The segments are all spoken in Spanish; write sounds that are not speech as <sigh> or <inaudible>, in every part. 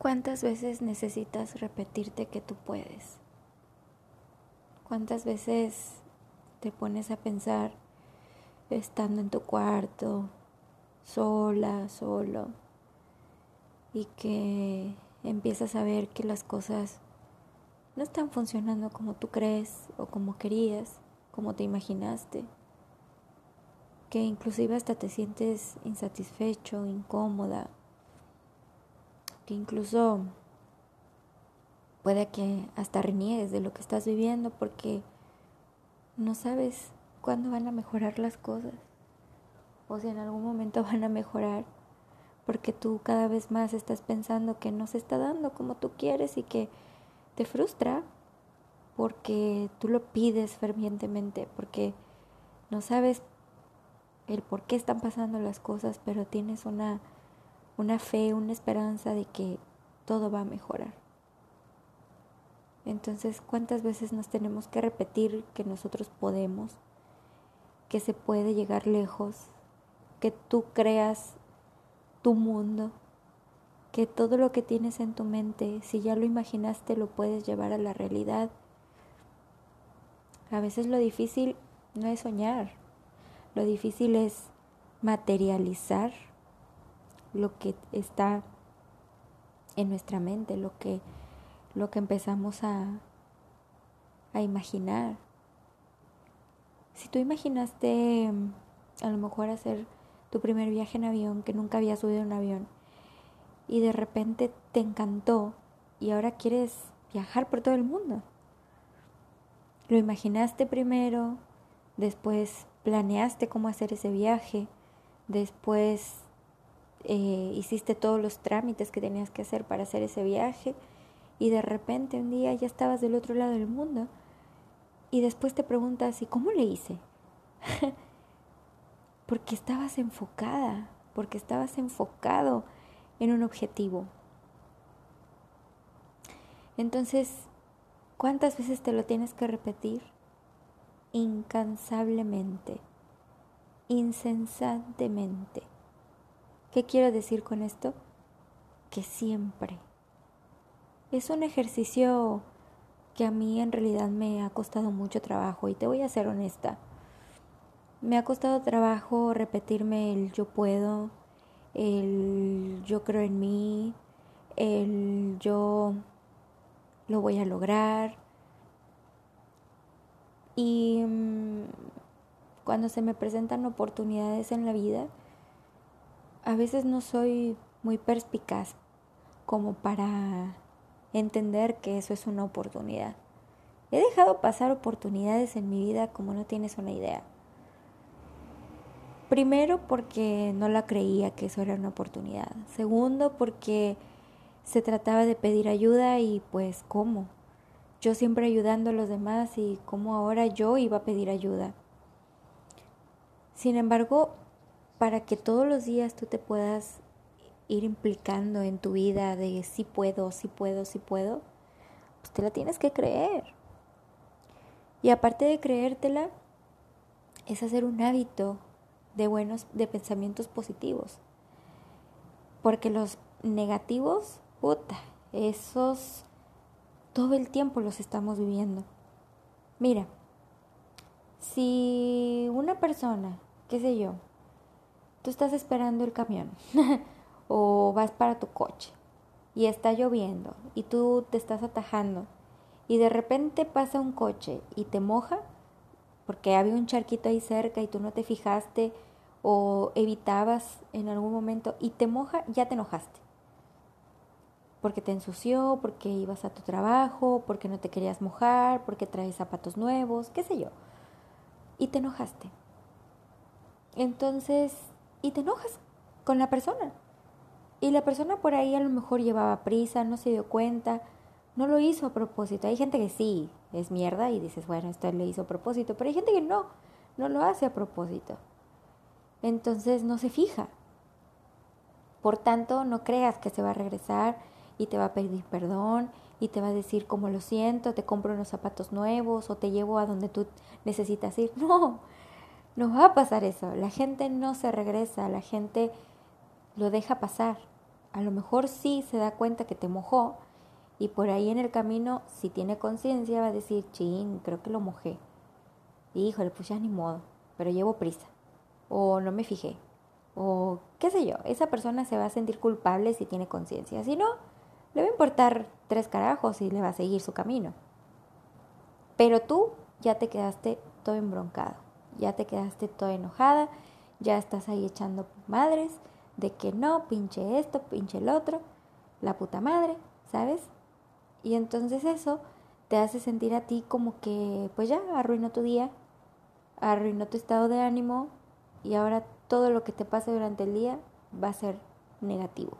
¿Cuántas veces necesitas repetirte que tú puedes? ¿Cuántas veces te pones a pensar estando en tu cuarto, sola, solo, y que empiezas a ver que las cosas no están funcionando como tú crees o como querías, como te imaginaste? Que inclusive hasta te sientes insatisfecho, incómoda, incluso puede que hasta reniegues de lo que estás viviendo porque no sabes cuándo van a mejorar las cosas o si en algún momento <laughs> van a mejorar porque tú cada vez más estás pensando que no se está dando como tú quieres y que te frustra porque tú lo pides fervientemente, porque no sabes el por qué están pasando las cosas, pero tienes una una fe, una esperanza de que todo va a mejorar. Entonces, ¿cuántas veces nos tenemos que repetir que nosotros podemos, que se puede llegar lejos, que tú creas tu mundo, que todo lo que tienes en tu mente, si ya lo imaginaste, lo puedes llevar a la realidad? A veces lo difícil no es soñar, lo difícil es materializar lo que está en nuestra mente, lo que, lo que empezamos a, a imaginar. Si tú imaginaste a lo mejor hacer tu primer viaje en avión, que nunca habías subido en avión, y de repente te encantó y ahora quieres viajar por todo el mundo. Lo imaginaste primero, después planeaste cómo hacer ese viaje, después eh, hiciste todos los trámites que tenías que hacer para hacer ese viaje y de repente un día ya estabas del otro lado del mundo y después te preguntas, ¿y cómo le hice? <laughs> porque estabas enfocada, porque estabas enfocado en un objetivo. Entonces, ¿cuántas veces te lo tienes que repetir? Incansablemente, insensatemente. ¿Qué quiero decir con esto? Que siempre. Es un ejercicio que a mí en realidad me ha costado mucho trabajo y te voy a ser honesta. Me ha costado trabajo repetirme el yo puedo, el yo creo en mí, el yo lo voy a lograr. Y mm, cuando se me presentan oportunidades en la vida, a veces no soy muy perspicaz como para entender que eso es una oportunidad. He dejado pasar oportunidades en mi vida como no tienes una idea. Primero porque no la creía que eso era una oportunidad. Segundo porque se trataba de pedir ayuda y pues cómo. Yo siempre ayudando a los demás y cómo ahora yo iba a pedir ayuda. Sin embargo, para que todos los días tú te puedas ir implicando en tu vida de si puedo, si puedo, si puedo, pues te la tienes que creer. Y aparte de creértela, es hacer un hábito de buenos, de pensamientos positivos. Porque los negativos, puta, esos todo el tiempo los estamos viviendo. Mira, si una persona, qué sé yo, tú estás esperando el camión <laughs> o vas para tu coche y está lloviendo y tú te estás atajando y de repente pasa un coche y te moja porque había un charquito ahí cerca y tú no te fijaste o evitabas en algún momento y te moja, ya te enojaste. Porque te ensució, porque ibas a tu trabajo, porque no te querías mojar, porque traes zapatos nuevos, qué sé yo. Y te enojaste. Entonces, y te enojas con la persona. Y la persona por ahí a lo mejor llevaba prisa, no se dio cuenta, no lo hizo a propósito. Hay gente que sí es mierda y dices, bueno, esto le hizo a propósito, pero hay gente que no, no lo hace a propósito. Entonces no se fija. Por tanto, no creas que se va a regresar y te va a pedir perdón y te va a decir cómo lo siento, te compro unos zapatos nuevos o te llevo a donde tú necesitas ir. <laughs> No, no va a pasar eso. La gente no se regresa, la gente lo deja pasar. a lo mejor sí se da cuenta que te mojó y por ahí en el camino, si tiene conciencia, va a decir, chin, creo que lo mojé. Híjole, pues ya ni modo, pero llevo prisa. O no me fijé. O qué sé yo, esa persona se va a sentir culpable si tiene conciencia. Si no, le va a importar tres carajos y le va a seguir su camino. Pero tú ya te quedaste todo embroncado, ya te quedaste toda enojada, ya estás ahí echando madres de que no, pinche esto, pinche el otro, la puta madre, ¿sabes? Y entonces eso te hace sentir a ti como que pues ya arruinó tu día, arruinó tu estado de ánimo y ahora todo lo que te pase durante el día va a ser negativo.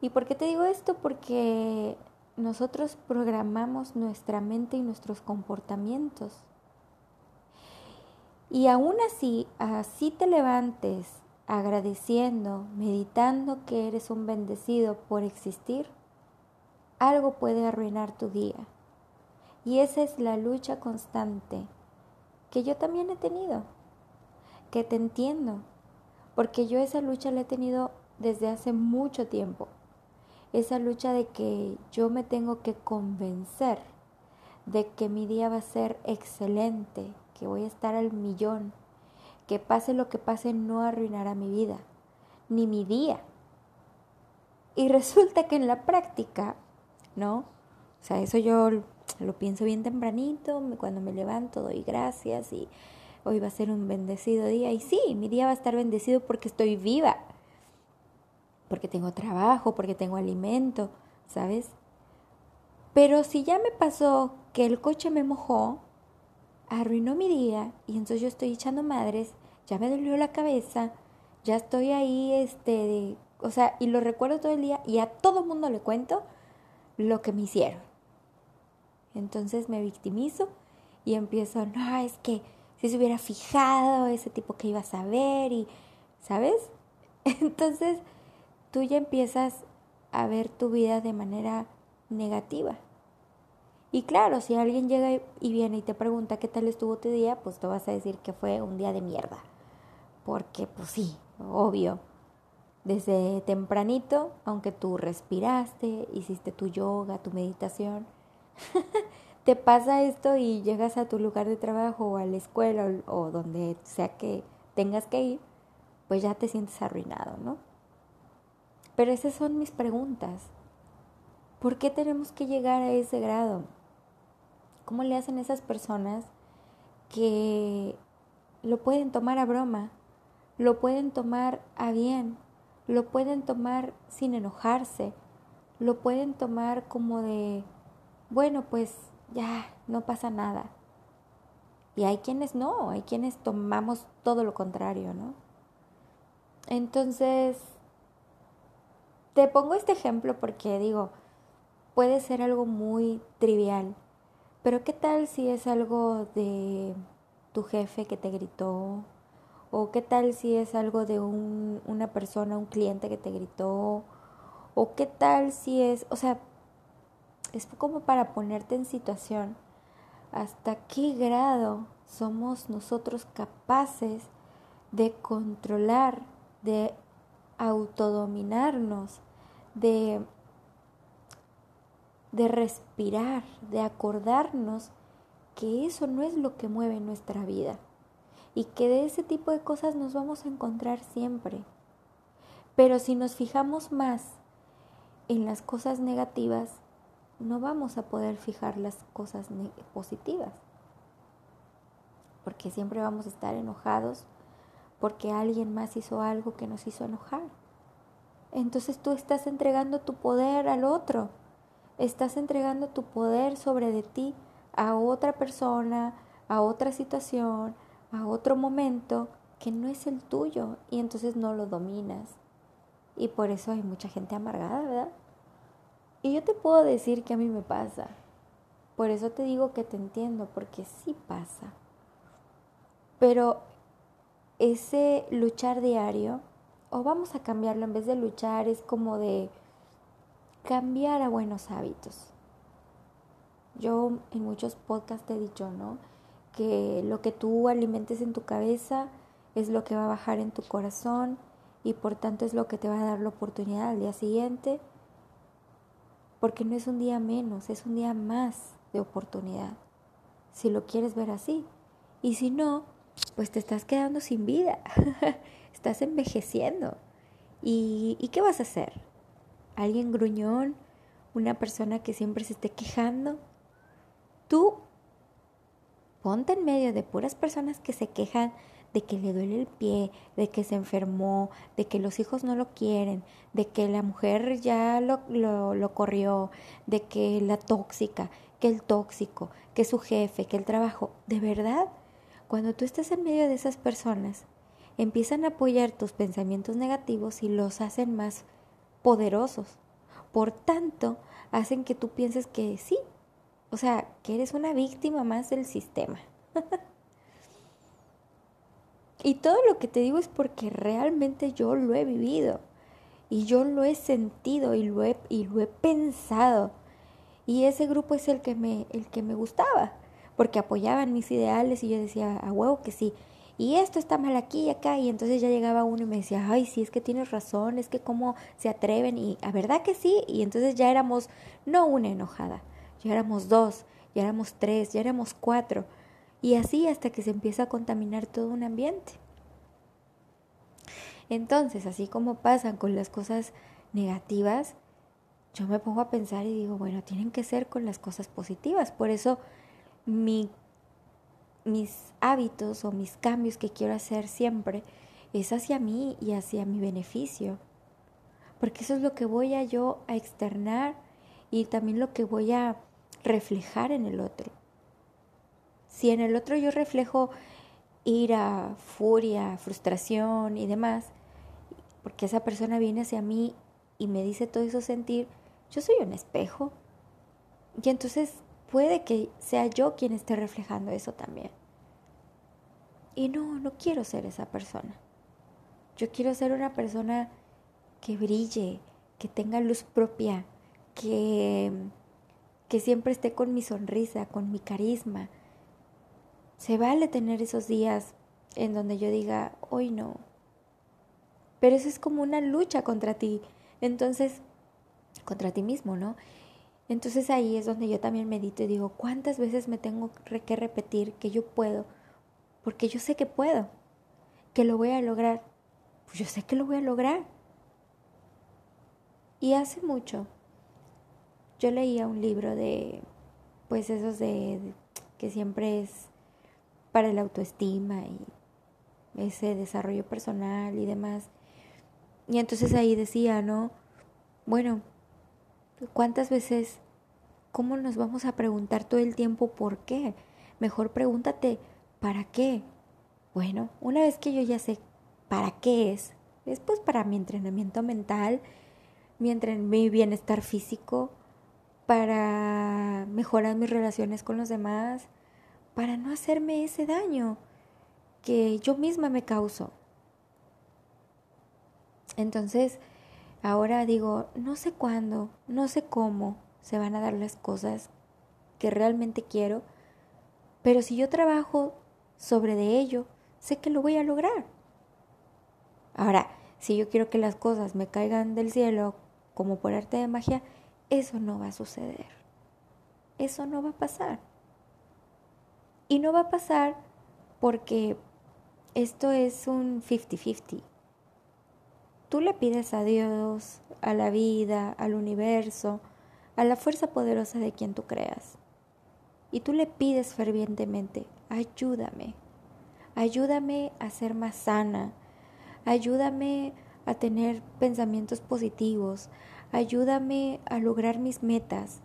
¿Y por qué te digo esto? Porque nosotros programamos nuestra mente y nuestros comportamientos. Y aún así, así te levantes agradeciendo, meditando que eres un bendecido por existir, algo puede arruinar tu día. Y esa es la lucha constante que yo también he tenido, que te entiendo, porque yo esa lucha la he tenido desde hace mucho tiempo. Esa lucha de que yo me tengo que convencer de que mi día va a ser excelente, que voy a estar al millón, que pase lo que pase no arruinará mi vida, ni mi día. Y resulta que en la práctica, ¿no? O sea, eso yo lo pienso bien tempranito, cuando me levanto doy gracias y hoy va a ser un bendecido día. Y sí, mi día va a estar bendecido porque estoy viva, porque tengo trabajo, porque tengo alimento, ¿sabes? Pero si ya me pasó que el coche me mojó, arruinó mi día y entonces yo estoy echando madres, ya me dolió la cabeza, ya estoy ahí, este, o sea, y lo recuerdo todo el día y a todo mundo le cuento lo que me hicieron. Entonces me victimizo y empiezo, no, es que si se hubiera fijado ese tipo que iba a saber y, ¿sabes? <laughs> Entonces tú ya empiezas a ver tu vida de manera negativa. Y claro, si alguien llega y viene y te pregunta qué tal estuvo tu día, pues tú vas a decir que fue un día de mierda. Porque pues sí, obvio. Desde tempranito, aunque tú respiraste, hiciste tu yoga, tu meditación, <laughs> te pasa esto y llegas a tu lugar de trabajo o a la escuela o, o donde sea que tengas que ir, pues ya te sientes arruinado, ¿no? Pero esas son mis preguntas. ¿Por qué tenemos que llegar a ese grado? ¿Cómo le hacen esas personas que lo pueden tomar a broma, lo pueden tomar a bien, lo pueden tomar sin enojarse, lo pueden tomar como de, bueno, pues ya, no pasa nada. Y hay quienes no, hay quienes tomamos todo lo contrario, ¿no? Entonces, te pongo este ejemplo porque digo, puede ser algo muy trivial, pero ¿qué tal si es algo de tu jefe que te gritó? ¿O qué tal si es algo de un, una persona, un cliente que te gritó? ¿O qué tal si es, o sea, es como para ponerte en situación hasta qué grado somos nosotros capaces de controlar, de autodominarnos, de de respirar, de acordarnos que eso no es lo que mueve nuestra vida y que de ese tipo de cosas nos vamos a encontrar siempre. Pero si nos fijamos más en las cosas negativas, no vamos a poder fijar las cosas positivas. Porque siempre vamos a estar enojados porque alguien más hizo algo que nos hizo enojar. Entonces tú estás entregando tu poder al otro estás entregando tu poder sobre de ti a otra persona, a otra situación, a otro momento que no es el tuyo y entonces no lo dominas. Y por eso hay mucha gente amargada, ¿verdad? Y yo te puedo decir que a mí me pasa. Por eso te digo que te entiendo, porque sí pasa. Pero ese luchar diario, o vamos a cambiarlo, en vez de luchar es como de cambiar a buenos hábitos. Yo en muchos podcasts he dicho, ¿no? Que lo que tú alimentes en tu cabeza es lo que va a bajar en tu corazón y por tanto es lo que te va a dar la oportunidad al día siguiente, porque no es un día menos, es un día más de oportunidad, si lo quieres ver así. Y si no, pues te estás quedando sin vida, <laughs> estás envejeciendo. ¿Y, ¿Y qué vas a hacer? ¿Alguien gruñón? ¿Una persona que siempre se esté quejando? Tú ponte en medio de puras personas que se quejan de que le duele el pie, de que se enfermó, de que los hijos no lo quieren, de que la mujer ya lo, lo, lo corrió, de que la tóxica, que el tóxico, que su jefe, que el trabajo. De verdad, cuando tú estás en medio de esas personas, empiezan a apoyar tus pensamientos negativos y los hacen más poderosos. Por tanto, hacen que tú pienses que sí, o sea, que eres una víctima más del sistema. <laughs> y todo lo que te digo es porque realmente yo lo he vivido y yo lo he sentido y lo he, y lo he pensado. Y ese grupo es el que me, el que me gustaba, porque apoyaban mis ideales y yo decía, a huevo que sí. Y esto está mal aquí y acá. Y entonces ya llegaba uno y me decía, ay, sí, es que tienes razón, es que cómo se atreven. Y a verdad que sí. Y entonces ya éramos, no una enojada, ya éramos dos, ya éramos tres, ya éramos cuatro. Y así hasta que se empieza a contaminar todo un ambiente. Entonces, así como pasan con las cosas negativas, yo me pongo a pensar y digo, bueno, tienen que ser con las cosas positivas. Por eso mi, mis hábitos o mis cambios que quiero hacer siempre es hacia mí y hacia mi beneficio. Porque eso es lo que voy a yo a externar y también lo que voy a reflejar en el otro. Si en el otro yo reflejo ira, furia, frustración y demás, porque esa persona viene hacia mí y me dice todo eso sentir, yo soy un espejo. Y entonces puede que sea yo quien esté reflejando eso también. Y no, no quiero ser esa persona. Yo quiero ser una persona que brille, que tenga luz propia, que que siempre esté con mi sonrisa, con mi carisma. Se vale tener esos días en donde yo diga, hoy no. Pero eso es como una lucha contra ti. Entonces, contra ti mismo, ¿no? Entonces ahí es donde yo también medito y digo, ¿cuántas veces me tengo que repetir que yo puedo? Porque yo sé que puedo, que lo voy a lograr. Pues yo sé que lo voy a lograr. Y hace mucho yo leía un libro de, pues esos de, que siempre es para la autoestima y ese desarrollo personal y demás. Y entonces ahí decía, ¿no? Bueno, ¿cuántas veces, cómo nos vamos a preguntar todo el tiempo por qué? Mejor pregúntate, ¿para qué? Bueno, una vez que yo ya sé para qué es, es pues para mi entrenamiento mental, mi, bienestar físico, para mejorar mis relaciones con los demás, para no hacerme ese daño que yo misma me causo. Entonces, ahora digo, no sé cuándo, no sé cómo se van a dar las cosas que realmente quiero, pero si yo trabajo sobre de ello, sé que lo voy a lograr. Ahora, si yo quiero que las cosas me caigan del cielo como por arte de magia, eso no va a suceder. Eso no va a pasar. Y no va a pasar porque esto es un 50-50. Tú le pides a Dios, a la vida, al universo, a la fuerza poderosa de quien tú creas. Y tú le pides fervientemente, ayúdame, ayúdame a ser más sana, ayúdame a tener pensamientos positivos, ayúdame a lograr mis metas.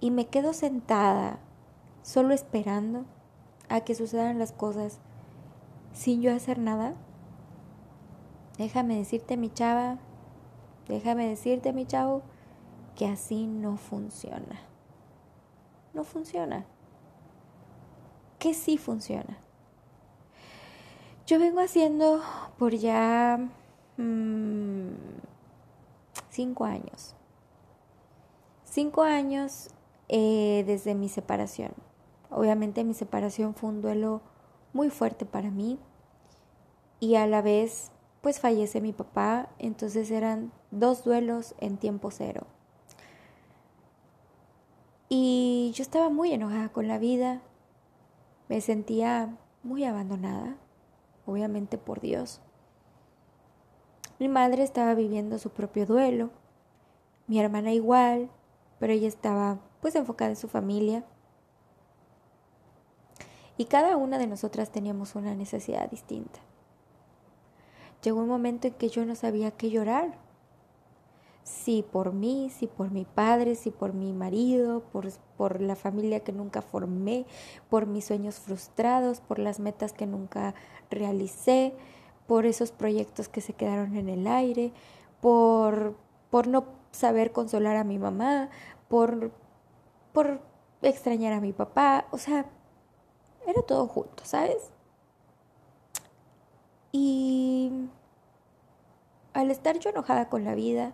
Y me quedo sentada, solo esperando a que sucedan las cosas sin yo hacer nada. Déjame decirte, mi chava, déjame decirte, mi chavo, que así no funciona. No funciona. Que sí funciona. Yo vengo haciendo por ya mmm, cinco años. Cinco años eh, desde mi separación. Obviamente mi separación fue un duelo muy fuerte para mí y a la vez pues fallece mi papá, entonces eran dos duelos en tiempo cero. Y yo estaba muy enojada con la vida, me sentía muy abandonada, obviamente por Dios. Mi madre estaba viviendo su propio duelo, mi hermana igual, pero ella estaba pues enfocada en su familia. Y cada una de nosotras teníamos una necesidad distinta. Llegó un momento en que yo no sabía qué llorar. Si por mí, si por mi padre, si por mi marido, por, por la familia que nunca formé, por mis sueños frustrados, por las metas que nunca realicé, por esos proyectos que se quedaron en el aire, por, por no saber consolar a mi mamá, por, por extrañar a mi papá, o sea, era todo junto, ¿sabes? Y al estar yo enojada con la vida,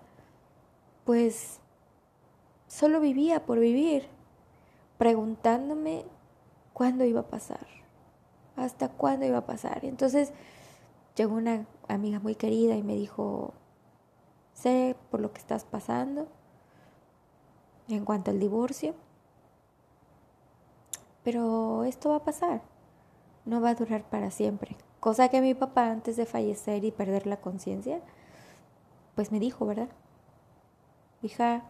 pues solo vivía por vivir, preguntándome cuándo iba a pasar, hasta cuándo iba a pasar. Entonces llegó una amiga muy querida y me dijo, sé por lo que estás pasando en cuanto al divorcio, pero esto va a pasar, no va a durar para siempre. Cosa que mi papá antes de fallecer y perder la conciencia, pues me dijo, ¿verdad? Hija,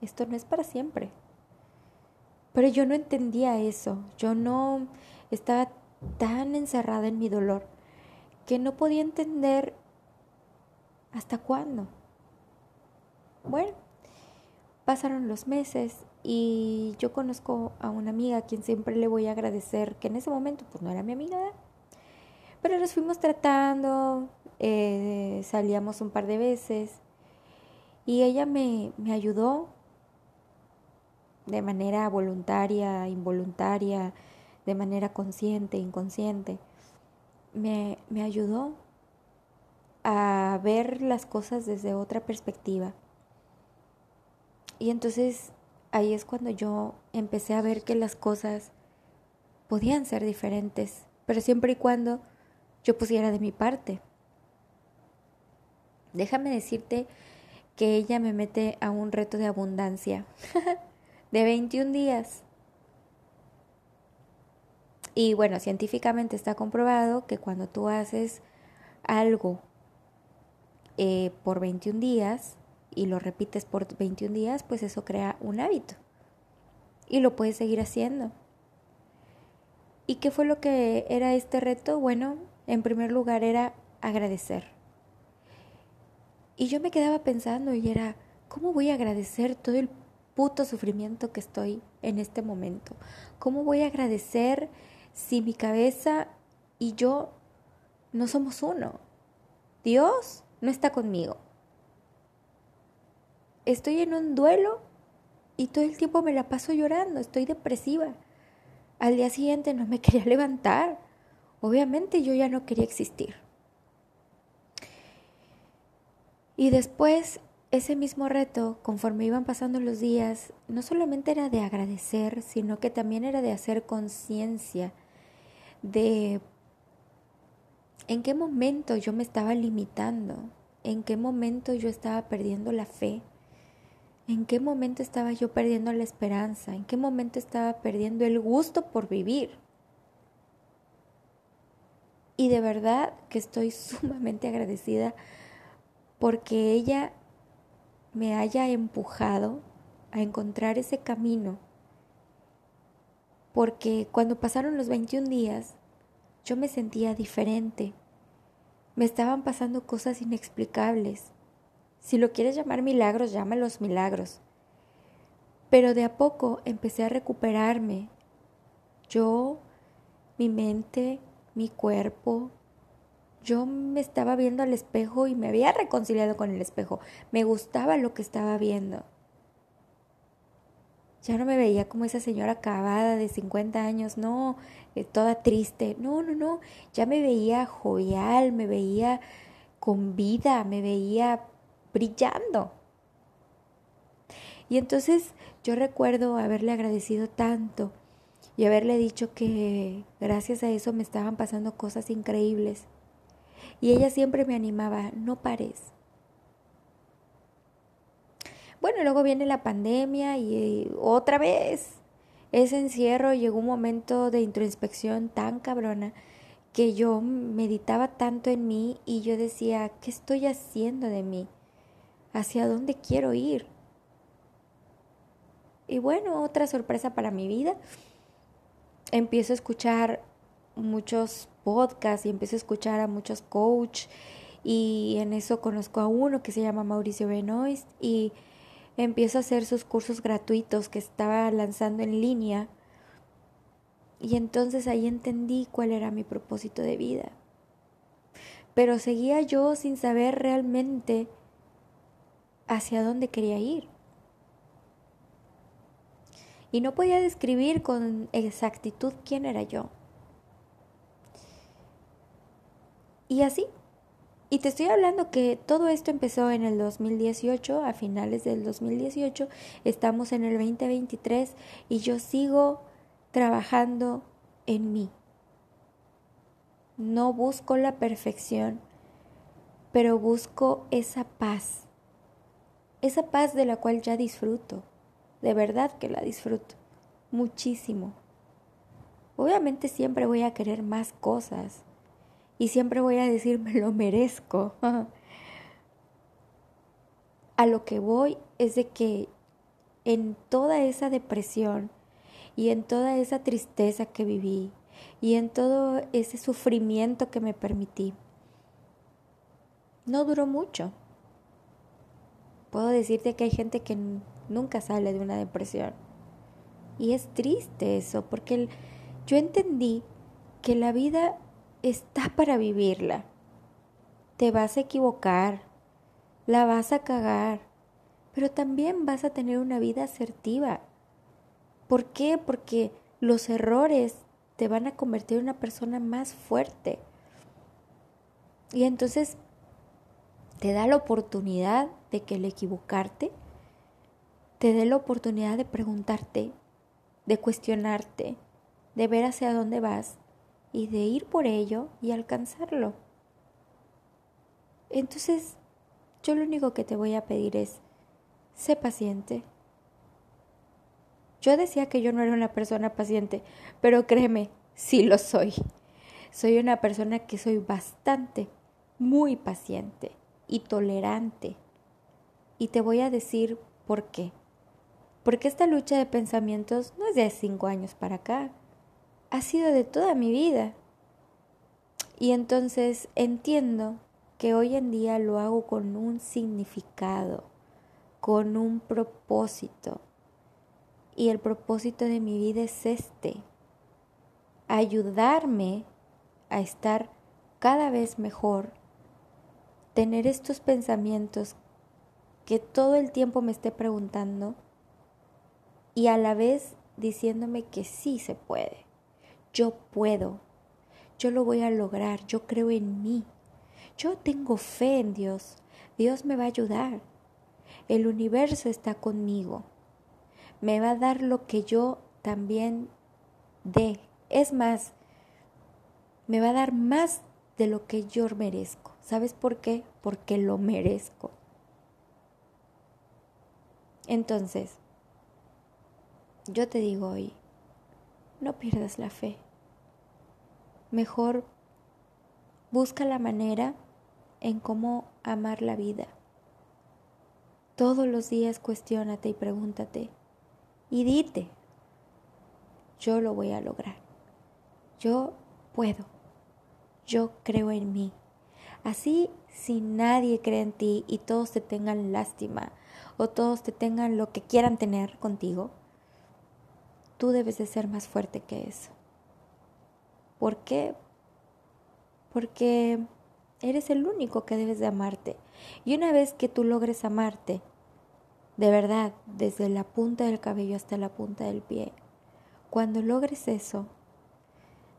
esto no es para siempre. Pero yo no entendía eso, yo no estaba tan encerrada en mi dolor que no podía entender hasta cuándo. Bueno, pasaron los meses y yo conozco a una amiga a quien siempre le voy a agradecer, que en ese momento pues no era mi amiga, pero nos fuimos tratando, eh, salíamos un par de veces y ella me, me ayudó de manera voluntaria, involuntaria, de manera consciente, inconsciente. Me, me ayudó a ver las cosas desde otra perspectiva. Y entonces ahí es cuando yo empecé a ver que las cosas podían ser diferentes, pero siempre y cuando yo pusiera de mi parte. Déjame decirte que ella me mete a un reto de abundancia <laughs> de 21 días. Y bueno, científicamente está comprobado que cuando tú haces algo eh, por 21 días y lo repites por 21 días, pues eso crea un hábito. Y lo puedes seguir haciendo. ¿Y qué fue lo que era este reto? Bueno, en primer lugar era agradecer. Y yo me quedaba pensando y era, ¿cómo voy a agradecer todo el puto sufrimiento que estoy en este momento? ¿Cómo voy a agradecer si mi cabeza y yo no somos uno? Dios no está conmigo. Estoy en un duelo y todo el tiempo me la paso llorando, estoy depresiva. Al día siguiente no me <laughs> quería levantar. Obviamente yo ya no quería existir. Y después, ese mismo reto, conforme iban pasando los días, no solamente era de agradecer, sino que también era de hacer conciencia de en qué momento yo me estaba limitando, en qué momento yo estaba perdiendo la fe, en qué momento estaba yo perdiendo la esperanza, en qué momento estaba perdiendo el gusto por vivir. Y de verdad que estoy <laughs> sumamente agradecida porque ella me haya empujado a encontrar ese camino. Porque cuando pasaron los 21 días, yo me sentía diferente. Me estaban pasando cosas inexplicables. Si lo quieres llamar milagros, llámalos milagros. Pero de a poco empecé a recuperarme. Yo, mi mente, mi cuerpo. Yo me estaba viendo al espejo y me había reconciliado con el espejo. Me gustaba lo que estaba viendo. Ya no me veía como esa señora acabada de 50 años, no, eh, toda triste. No, no, no. Ya me veía jovial, me veía con vida, me veía brillando. Y entonces yo recuerdo haberle agradecido tanto y haberle dicho que gracias a eso me estaban pasando cosas increíbles. Y ella siempre me animaba, no pares. Bueno, luego viene la pandemia y otra vez ese encierro llegó un momento de introspección tan cabrona que yo meditaba tanto en mí y yo decía, ¿qué estoy haciendo de mí? ¿Hacia dónde quiero ir? Y bueno, otra sorpresa para mi vida. Empiezo a escuchar muchos podcasts y empiezo a escuchar a muchos coach y en eso conozco a uno que se llama Mauricio Benoist y empiezo a hacer sus cursos gratuitos que estaba lanzando en línea y entonces ahí entendí cuál era mi propósito de vida. Pero seguía yo sin saber realmente hacia dónde quería ir. Y no podía describir con exactitud quién era yo. Y así. Y te estoy hablando que todo esto empezó en el 2018, a finales del 2018, estamos en el 2023 y yo sigo trabajando en mí. No busco la perfección, pero busco esa paz. Esa paz de la cual ya disfruto. De verdad que la disfruto. Muchísimo. Obviamente siempre voy a querer más cosas. Y siempre voy a decir, me lo merezco. <laughs> a lo que voy es de que en toda esa depresión, y en toda esa tristeza que viví y en todo ese sufrimiento que me permití. No duró mucho. Puedo decirte que hay gente que nunca sale de una depresión. Y es triste eso, porque yo entendí que la vida está para vivirla. Te vas a equivocar, la vas a cagar, pero también vas a tener una vida asertiva ¿Por qué? Porque los errores te van a convertir en una persona más fuerte. Y entonces te da la oportunidad de que el equivocarte te dé la oportunidad de preguntarte, de cuestionarte, de ver hacia dónde vas y de ir por ello y alcanzarlo. Entonces, yo lo único que te voy a pedir es, sé paciente, yo decía que yo no era una persona paciente, pero créeme, sí lo soy. Soy una persona que soy bastante, muy paciente y tolerante. Y te voy a decir por qué. Porque esta lucha de pensamientos no es de cinco años para acá, ha sido de toda mi vida. Y entonces entiendo que hoy en día lo hago con un significado, con un propósito, y el propósito de mi vida es este, ayudarme a estar cada vez mejor, tener estos pensamientos que todo el tiempo me esté preguntando y a la vez diciéndome que sí se puede, yo puedo, yo lo voy a lograr, yo creo en mí, yo tengo fe en Dios, Dios me va a ayudar, el universo está conmigo me va a dar lo que yo también dé. Es más, me va a dar más de lo que yo merezco. ¿Sabes por qué? Porque lo merezco. Entonces, yo te digo hoy, no pierdas la fe. Mejor busca la manera en cómo amar la vida. Todos los días cuestiónate y pregúntate, y dite, yo lo voy a lograr. Yo puedo. Yo creo en mí. Así, si nadie cree en ti y todos te tengan lástima o todos te tengan lo que quieran tener contigo, tú debes de ser más fuerte que eso. ¿Por qué? Porque eres el único que debes de amarte. Y una vez que tú logres amarte, de verdad, desde la punta del cabello hasta la punta del pie. Cuando logres eso,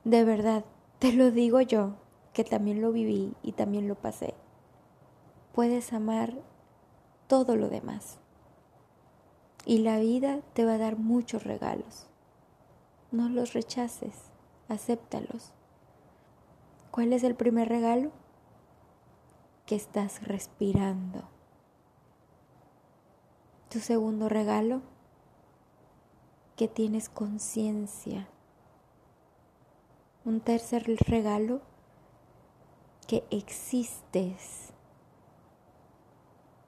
de verdad, te lo digo yo, que también lo viví y también lo pasé, puedes amar todo lo demás. Y la vida te va a dar muchos regalos. No los rechaces, acéptalos. ¿Cuál es el primer regalo? que estás respirando. Tu segundo regalo, que tienes conciencia. Un tercer regalo, que existes.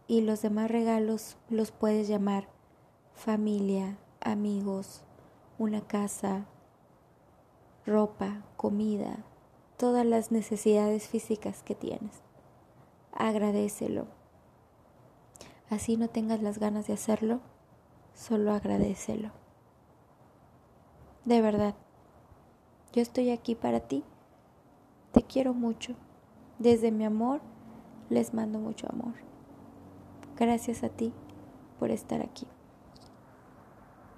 Y los demás regalos los puedes llamar familia, amigos, una casa, ropa, comida, todas las necesidades físicas que tienes. Agradecelo. Así no tengas las ganas de hacerlo, solo agradecelo. De verdad, yo estoy aquí para ti. Te quiero mucho. Desde mi amor, les mando mucho amor. Gracias a ti por estar aquí.